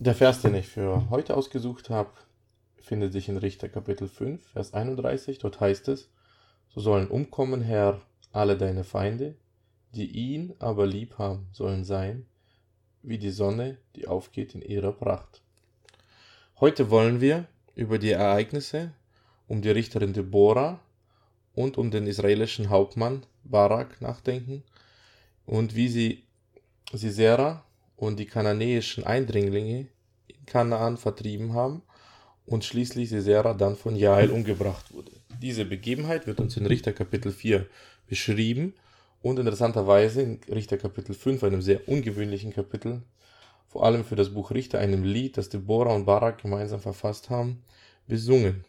Der Vers, den ich für heute ausgesucht habe, findet sich in Richter Kapitel 5, Vers 31. Dort heißt es, so sollen umkommen, Herr, alle deine Feinde, die ihn aber lieb haben, sollen sein, wie die Sonne, die aufgeht in ihrer Pracht. Heute wollen wir über die Ereignisse um die Richterin Deborah und um den israelischen Hauptmann Barak nachdenken und wie sie Sisera und die kananäischen Eindringlinge in Kanaan vertrieben haben und schließlich Sisera dann von Jael umgebracht wurde. Diese Begebenheit wird uns in Richter Kapitel 4 beschrieben und interessanterweise in Richter Kapitel 5, einem sehr ungewöhnlichen Kapitel, vor allem für das Buch Richter, einem Lied, das Deborah und Barak gemeinsam verfasst haben, besungen.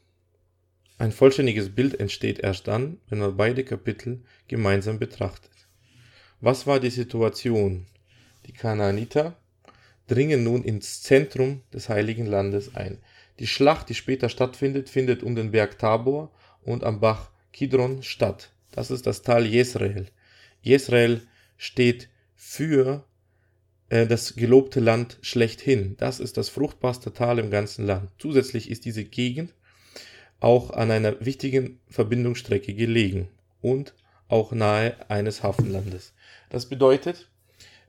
Ein vollständiges Bild entsteht erst dann, wenn man beide Kapitel gemeinsam betrachtet. Was war die Situation? Die Kanaaniter dringen nun ins Zentrum des heiligen Landes ein. Die Schlacht, die später stattfindet, findet um den Berg Tabor und am Bach Kidron statt. Das ist das Tal Jesrael. Jesrael steht für äh, das gelobte Land schlechthin. Das ist das fruchtbarste Tal im ganzen Land. Zusätzlich ist diese Gegend auch an einer wichtigen Verbindungsstrecke gelegen und auch nahe eines Hafenlandes. Das bedeutet,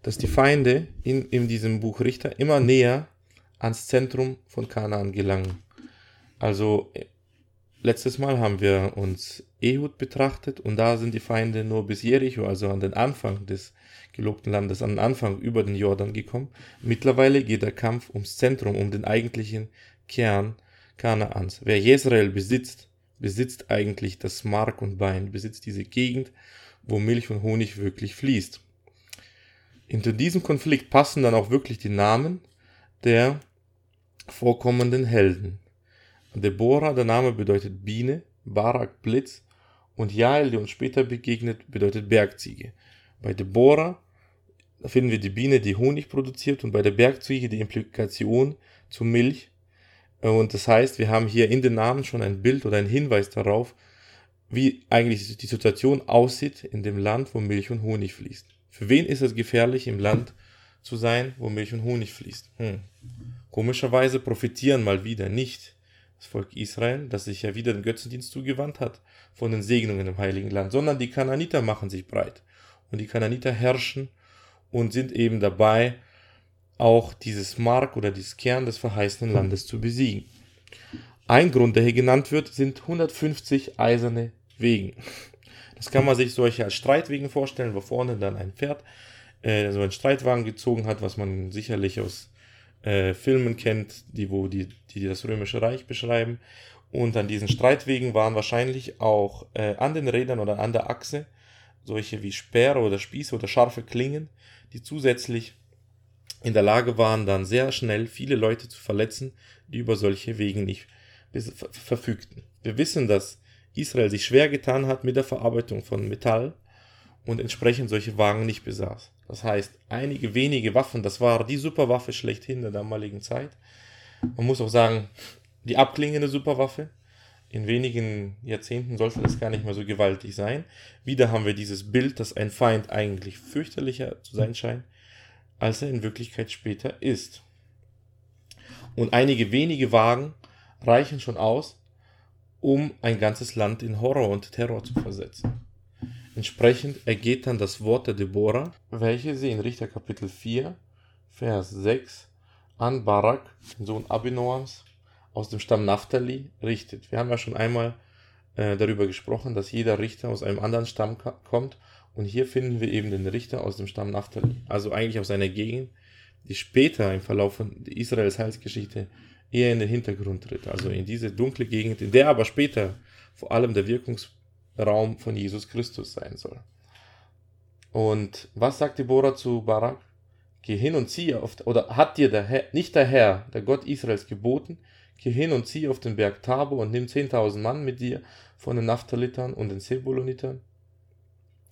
dass die Feinde in, in diesem Buch Richter immer näher ans Zentrum von Kanaan gelangen. Also äh, letztes Mal haben wir uns Ehud betrachtet und da sind die Feinde nur bis Jericho, also an den Anfang des gelobten Landes, an den Anfang über den Jordan gekommen. Mittlerweile geht der Kampf ums Zentrum, um den eigentlichen Kern Kanaans. Wer Jezreel besitzt, besitzt eigentlich das Mark und Bein, besitzt diese Gegend, wo Milch und Honig wirklich fließt. Hinter diesem Konflikt passen dann auch wirklich die Namen der vorkommenden Helden. Deborah, der Name bedeutet Biene, Barak Blitz und Jael, die uns später begegnet, bedeutet Bergziege. Bei Deborah finden wir die Biene, die Honig produziert und bei der Bergziege die Implikation zu Milch. Und das heißt, wir haben hier in den Namen schon ein Bild oder ein Hinweis darauf, wie eigentlich die Situation aussieht in dem Land, wo Milch und Honig fließt. Für wen ist es gefährlich, im Land zu sein, wo Milch und Honig fließt? Hm. Komischerweise profitieren mal wieder nicht das Volk Israel, das sich ja wieder den Götzendienst zugewandt hat, von den Segnungen im heiligen Land, sondern die Kananiter machen sich breit und die Kananiter herrschen und sind eben dabei, auch dieses Mark oder dieses Kern des verheißenen Landes zu besiegen. Ein Grund, der hier genannt wird, sind 150 eiserne Wegen. Das kann man sich solche als Streitwegen vorstellen, wo vorne dann ein Pferd äh, so einen Streitwagen gezogen hat, was man sicherlich aus äh, Filmen kennt, die wo die, die das Römische Reich beschreiben. Und an diesen Streitwegen waren wahrscheinlich auch äh, an den Rädern oder an der Achse solche wie Speere oder Spieße oder scharfe Klingen, die zusätzlich in der Lage waren, dann sehr schnell viele Leute zu verletzen, die über solche Wegen nicht verfügten. Wir wissen, dass Israel sich schwer getan hat mit der Verarbeitung von Metall und entsprechend solche Wagen nicht besaß. Das heißt, einige wenige Waffen, das war die Superwaffe schlechthin der damaligen Zeit. Man muss auch sagen, die abklingende Superwaffe, in wenigen Jahrzehnten sollte das gar nicht mehr so gewaltig sein. Wieder haben wir dieses Bild, dass ein Feind eigentlich fürchterlicher zu sein scheint, als er in Wirklichkeit später ist. Und einige wenige Wagen reichen schon aus, um ein ganzes Land in Horror und Terror zu versetzen. Entsprechend ergeht dann das Wort der Deborah, welche sie in Richter Kapitel 4, Vers 6 an Barak, den Sohn Abinoams, aus dem Stamm Naphtali richtet. Wir haben ja schon einmal äh, darüber gesprochen, dass jeder Richter aus einem anderen Stamm kommt und hier finden wir eben den Richter aus dem Stamm Naphtali, also eigentlich aus einer Gegend, die später im Verlauf von Israels Heilsgeschichte eher in den Hintergrund tritt, also in diese dunkle Gegend, in der aber später vor allem der Wirkungsraum von Jesus Christus sein soll. Und was sagt Deborah zu Barak? Geh hin und ziehe auf, oder hat dir der Herr, nicht der Herr, der Gott Israels geboten, Geh hin und zieh auf den Berg Tabor und nimm 10.000 Mann mit dir von den Naphtalitern und den Sebulonitern.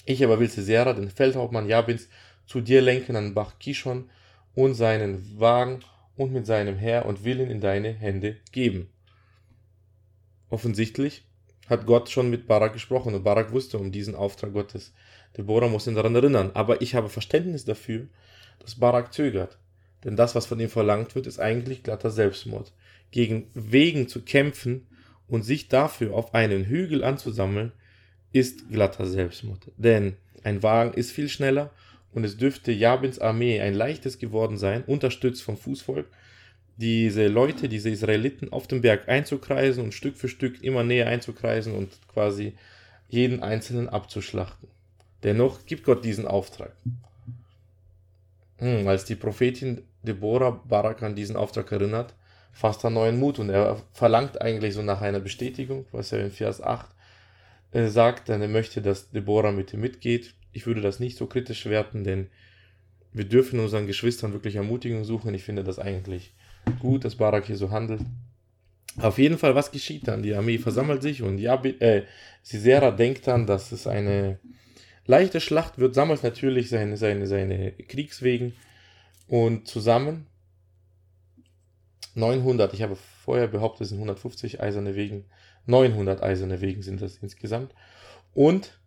Ich aber will Sisera, den Feldhauptmann Jabins, zu dir lenken an Bach Kishon und seinen Wagen und mit seinem Herr und will ihn in deine Hände geben. Offensichtlich hat Gott schon mit Barak gesprochen und Barak wusste um diesen Auftrag Gottes. Deborah muss ihn daran erinnern, aber ich habe Verständnis dafür, dass Barak zögert. Denn das, was von ihm verlangt wird, ist eigentlich glatter Selbstmord. Gegen Wegen zu kämpfen und sich dafür auf einen Hügel anzusammeln, ist glatter Selbstmord. Denn ein Wagen ist viel schneller und es dürfte Jabins Armee ein leichtes geworden sein, unterstützt vom Fußvolk, diese Leute, diese Israeliten auf dem Berg einzukreisen und Stück für Stück immer näher einzukreisen und quasi jeden Einzelnen abzuschlachten. Dennoch gibt Gott diesen Auftrag. Hm, als die Prophetin Deborah Barak an diesen Auftrag erinnert, fasst er neuen Mut und er verlangt eigentlich so nach einer Bestätigung, was er in Vers 8 äh, sagt, denn er möchte, dass Deborah mit ihm mitgeht. Ich würde das nicht so kritisch werten, denn wir dürfen unseren Geschwistern wirklich Ermutigung suchen. Ich finde das eigentlich gut, dass Barak hier so handelt. Auf jeden Fall, was geschieht dann? Die Armee versammelt sich und äh, Sisera denkt dann, dass es eine leichte Schlacht wird, sammelt natürlich seine, seine, seine Kriegswegen und zusammen 900, ich habe vorher behauptet, es sind 150 eiserne Wegen, 900 eiserne Wegen sind das insgesamt und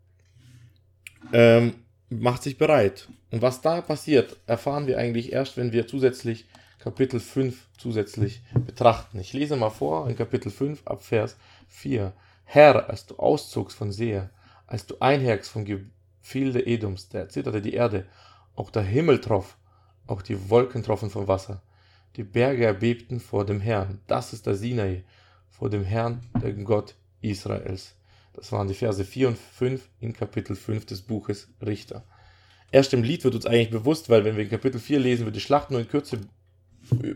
ähm, macht sich bereit. Und was da passiert, erfahren wir eigentlich erst, wenn wir zusätzlich Kapitel 5 zusätzlich betrachten. Ich lese mal vor in Kapitel 5 ab Vers 4. Herr, als du auszogst von Seher, als du einhergst vom Gefilde Edoms, da erzitterte die Erde, auch der Himmel troff, auch die Wolken troffen vom Wasser. Die Berge erbebten vor dem Herrn. Das ist der Sinai, vor dem Herrn, der Gott Israels. Das waren die Verse 4 und 5 in Kapitel 5 des Buches Richter. Erst im Lied wird uns eigentlich bewusst, weil wenn wir in Kapitel 4 lesen, wird die Schlacht nur in Kürze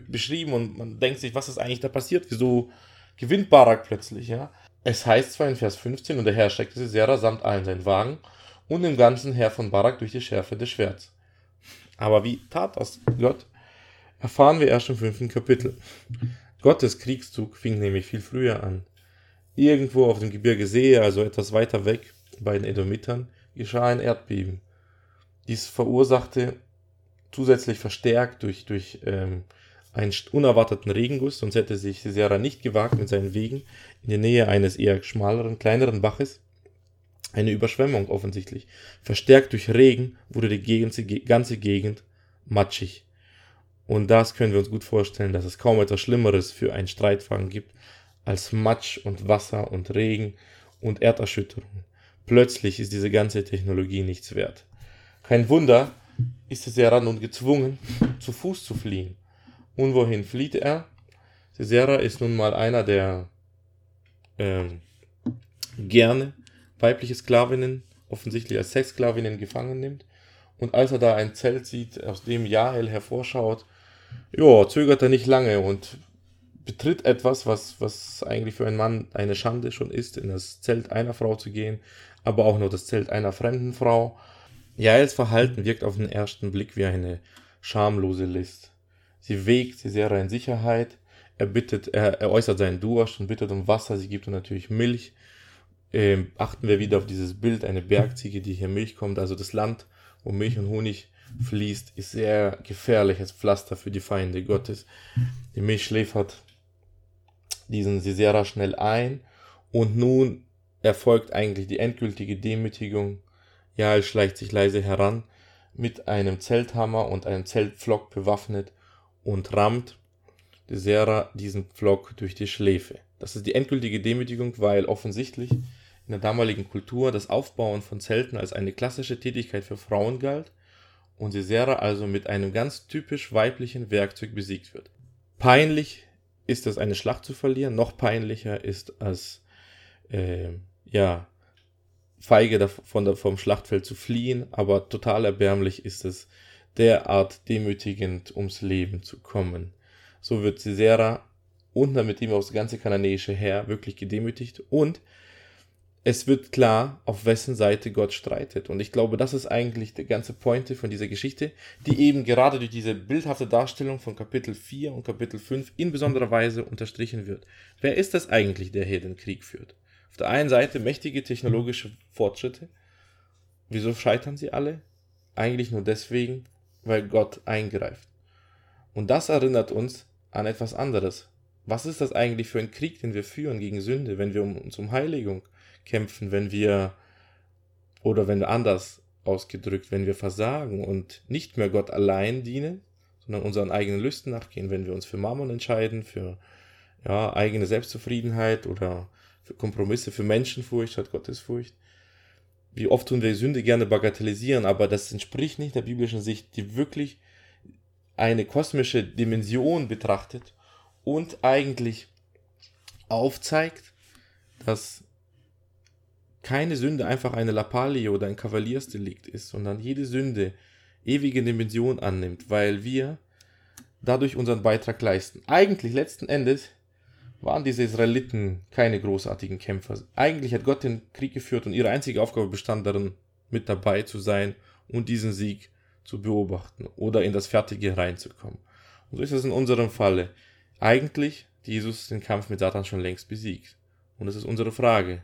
beschrieben und man denkt sich, was ist eigentlich da passiert? Wieso gewinnt Barak plötzlich, ja? Es heißt zwar in Vers 15, und der Herr schreckte Sisera samt allen seinen Wagen und dem ganzen Herr von Barak durch die Schärfe des Schwerts. Aber wie tat das Gott? Erfahren wir erst im fünften Kapitel. Gottes Kriegszug fing nämlich viel früher an. Irgendwo auf dem Gebirge See, also etwas weiter weg, bei den Edomitern, geschah ein Erdbeben. Dies verursachte zusätzlich verstärkt durch, durch ähm, einen unerwarteten Regenguss, sonst hätte sich Sisera nicht gewagt, mit seinen Wegen in der Nähe eines eher schmaleren, kleineren Baches eine Überschwemmung offensichtlich. Verstärkt durch Regen wurde die ganze Gegend matschig. Und das können wir uns gut vorstellen, dass es kaum etwas Schlimmeres für einen Streitwagen gibt als Matsch und Wasser und Regen und Erderschütterung. Plötzlich ist diese ganze Technologie nichts wert. Kein Wunder, ist Sisera nun gezwungen, zu Fuß zu fliehen. Und wohin flieht er? Sisera ist nun mal einer, der ähm, gerne weibliche Sklavinnen, offensichtlich als Sexsklavinnen, gefangen nimmt. Und als er da ein Zelt sieht, aus dem Jael hervorschaut, ja, zögert er nicht lange und betritt etwas, was, was eigentlich für einen Mann eine Schande schon ist, in das Zelt einer Frau zu gehen, aber auch nur das Zelt einer fremden Frau. Jaels Verhalten wirkt auf den ersten Blick wie eine schamlose List. Sie wägt Sisera in Sicherheit, er bittet, er, er äußert seinen Durst und bittet um Wasser, sie gibt ihm natürlich Milch. Ähm, achten wir wieder auf dieses Bild, eine Bergziege, die hier Milch kommt, also das Land, wo Milch und Honig fließt, ist sehr gefährliches Pflaster für die Feinde Gottes. Die Milch schläfert diesen Sisera schnell ein und nun erfolgt eigentlich die endgültige Demütigung Jael schleicht sich leise heran, mit einem Zelthammer und einem Zeltpflock bewaffnet und rammt Desera diesen Pflock durch die Schläfe. Das ist die endgültige Demütigung, weil offensichtlich in der damaligen Kultur das Aufbauen von Zelten als eine klassische Tätigkeit für Frauen galt und Sisera also mit einem ganz typisch weiblichen Werkzeug besiegt wird. Peinlich ist es, eine Schlacht zu verlieren, noch peinlicher ist es, äh, ja, feige davon, vom Schlachtfeld zu fliehen, aber total erbärmlich ist es, derart demütigend ums Leben zu kommen. So wird Sisera und dann mit ihm auch das ganze kananäische Heer wirklich gedemütigt und es wird klar, auf wessen Seite Gott streitet. Und ich glaube, das ist eigentlich die ganze Pointe von dieser Geschichte, die eben gerade durch diese bildhafte Darstellung von Kapitel 4 und Kapitel 5 in besonderer Weise unterstrichen wird. Wer ist das eigentlich, der hier den Krieg führt? Auf der einen Seite mächtige technologische Fortschritte. Wieso scheitern sie alle? Eigentlich nur deswegen, weil Gott eingreift. Und das erinnert uns an etwas anderes. Was ist das eigentlich für ein Krieg, den wir führen gegen Sünde, wenn wir uns um Heiligung kämpfen, wenn wir, oder wenn anders ausgedrückt, wenn wir versagen und nicht mehr Gott allein dienen, sondern unseren eigenen Lüsten nachgehen, wenn wir uns für Mammon entscheiden, für ja, eigene Selbstzufriedenheit oder für Kompromisse, für Menschenfurcht statt Gottesfurcht. Wie oft tun wir Sünde gerne bagatellisieren, aber das entspricht nicht der biblischen Sicht, die wirklich eine kosmische Dimension betrachtet und eigentlich aufzeigt, dass keine Sünde einfach eine Lappalie oder ein Kavaliersdelikt ist, sondern jede Sünde ewige Dimension annimmt, weil wir dadurch unseren Beitrag leisten. Eigentlich letzten Endes waren diese Israeliten keine großartigen Kämpfer. Eigentlich hat Gott den Krieg geführt und ihre einzige Aufgabe bestand darin, mit dabei zu sein und diesen Sieg zu beobachten oder in das Fertige reinzukommen. Und so ist es in unserem Falle. Eigentlich hat Jesus den Kampf mit Satan schon längst besiegt. Und es ist unsere Frage.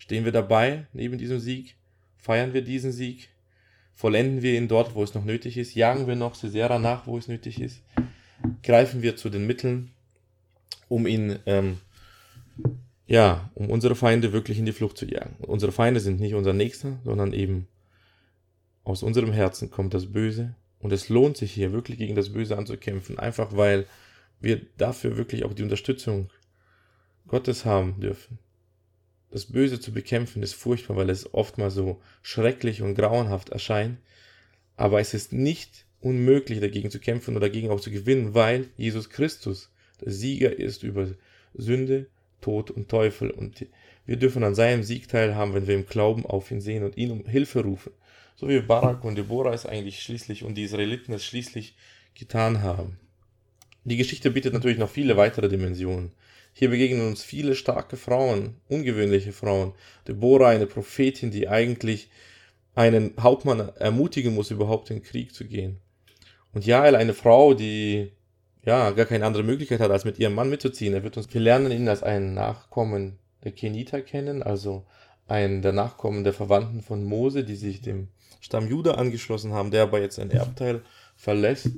Stehen wir dabei neben diesem Sieg? Feiern wir diesen Sieg? Vollenden wir ihn dort, wo es noch nötig ist? Jagen wir noch Caesara nach, wo es nötig ist? Greifen wir zu den Mitteln, um ihn, ähm, ja, um unsere Feinde wirklich in die Flucht zu jagen. Unsere Feinde sind nicht unser Nächster, sondern eben aus unserem Herzen kommt das Böse. Und es lohnt sich hier wirklich gegen das Böse anzukämpfen, einfach weil wir dafür wirklich auch die Unterstützung Gottes haben dürfen. Das Böse zu bekämpfen ist furchtbar, weil es oftmals so schrecklich und grauenhaft erscheint. Aber es ist nicht unmöglich, dagegen zu kämpfen oder dagegen auch zu gewinnen, weil Jesus Christus der Sieger ist über Sünde, Tod und Teufel. Und wir dürfen an seinem Sieg teilhaben, wenn wir im Glauben auf ihn sehen und ihn um Hilfe rufen. So wie Barak und Deborah es eigentlich schließlich und die Israeliten es schließlich getan haben. Die Geschichte bietet natürlich noch viele weitere Dimensionen. Hier begegnen uns viele starke Frauen, ungewöhnliche Frauen. Deborah, eine Prophetin, die eigentlich einen Hauptmann ermutigen muss, überhaupt in den Krieg zu gehen. Und Jael, eine Frau, die ja gar keine andere Möglichkeit hat, als mit ihrem Mann mitzuziehen. Er wird uns, wir lernen ihn als einen Nachkommen der Keniter kennen, also einen der Nachkommen der Verwandten von Mose, die sich dem Stamm Juda angeschlossen haben, der aber jetzt ein Erbteil verlässt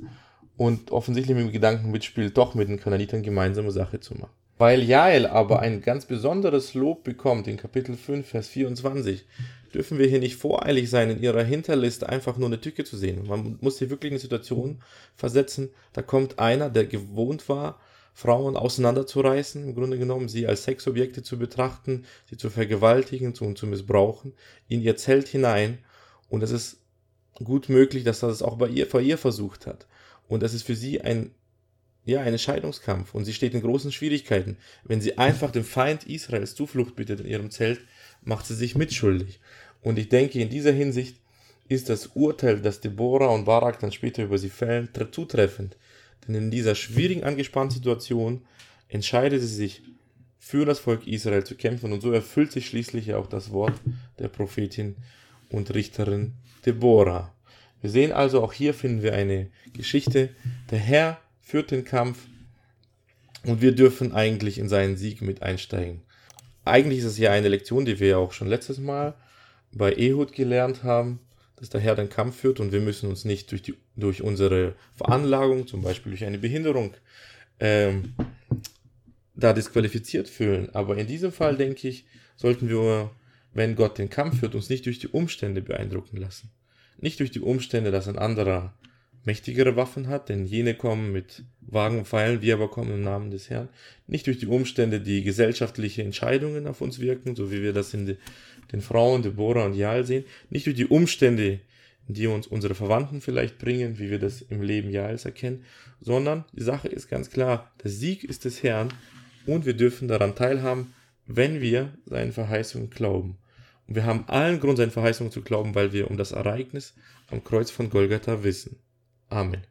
und offensichtlich mit dem Gedanken mitspielt, doch mit den Kananitern gemeinsame Sache zu machen. Weil Jael aber ein ganz besonderes Lob bekommt in Kapitel 5, Vers 24, dürfen wir hier nicht voreilig sein, in ihrer Hinterliste einfach nur eine Tücke zu sehen. Man muss hier wirklich in eine Situation versetzen, da kommt einer, der gewohnt war, Frauen auseinanderzureißen, im Grunde genommen, sie als Sexobjekte zu betrachten, sie zu vergewaltigen und zu missbrauchen, in ihr Zelt hinein. Und es ist gut möglich, dass er das auch bei ihr, vor ihr versucht hat. Und es ist für sie ein ja, ein Entscheidungskampf und sie steht in großen Schwierigkeiten. Wenn sie einfach dem Feind Israels Zuflucht bittet in ihrem Zelt, macht sie sich mitschuldig. Und ich denke, in dieser Hinsicht ist das Urteil, das Deborah und Barak dann später über sie fällen, zutreffend. Denn in dieser schwierigen, angespannten Situation entscheidet sie sich für das Volk Israel zu kämpfen und so erfüllt sich schließlich auch das Wort der Prophetin und Richterin Deborah. Wir sehen also, auch hier finden wir eine Geschichte. Der Herr führt den Kampf und wir dürfen eigentlich in seinen Sieg mit einsteigen. Eigentlich ist es ja eine Lektion, die wir ja auch schon letztes Mal bei Ehud gelernt haben, dass der Herr den Kampf führt und wir müssen uns nicht durch, die, durch unsere Veranlagung, zum Beispiel durch eine Behinderung, ähm, da disqualifiziert fühlen. Aber in diesem Fall, denke ich, sollten wir, wenn Gott den Kampf führt, uns nicht durch die Umstände beeindrucken lassen. Nicht durch die Umstände, dass ein anderer mächtigere Waffen hat, denn jene kommen mit Wagen und Pfeilen, wir aber kommen im Namen des Herrn. Nicht durch die Umstände, die gesellschaftliche Entscheidungen auf uns wirken, so wie wir das in den Frauen Deborah und Jael sehen. Nicht durch die Umstände, die uns unsere Verwandten vielleicht bringen, wie wir das im Leben Jaels erkennen, sondern die Sache ist ganz klar, der Sieg ist des Herrn und wir dürfen daran teilhaben, wenn wir seinen Verheißungen glauben. Und wir haben allen Grund, seinen Verheißungen zu glauben, weil wir um das Ereignis am Kreuz von Golgatha wissen. Amen.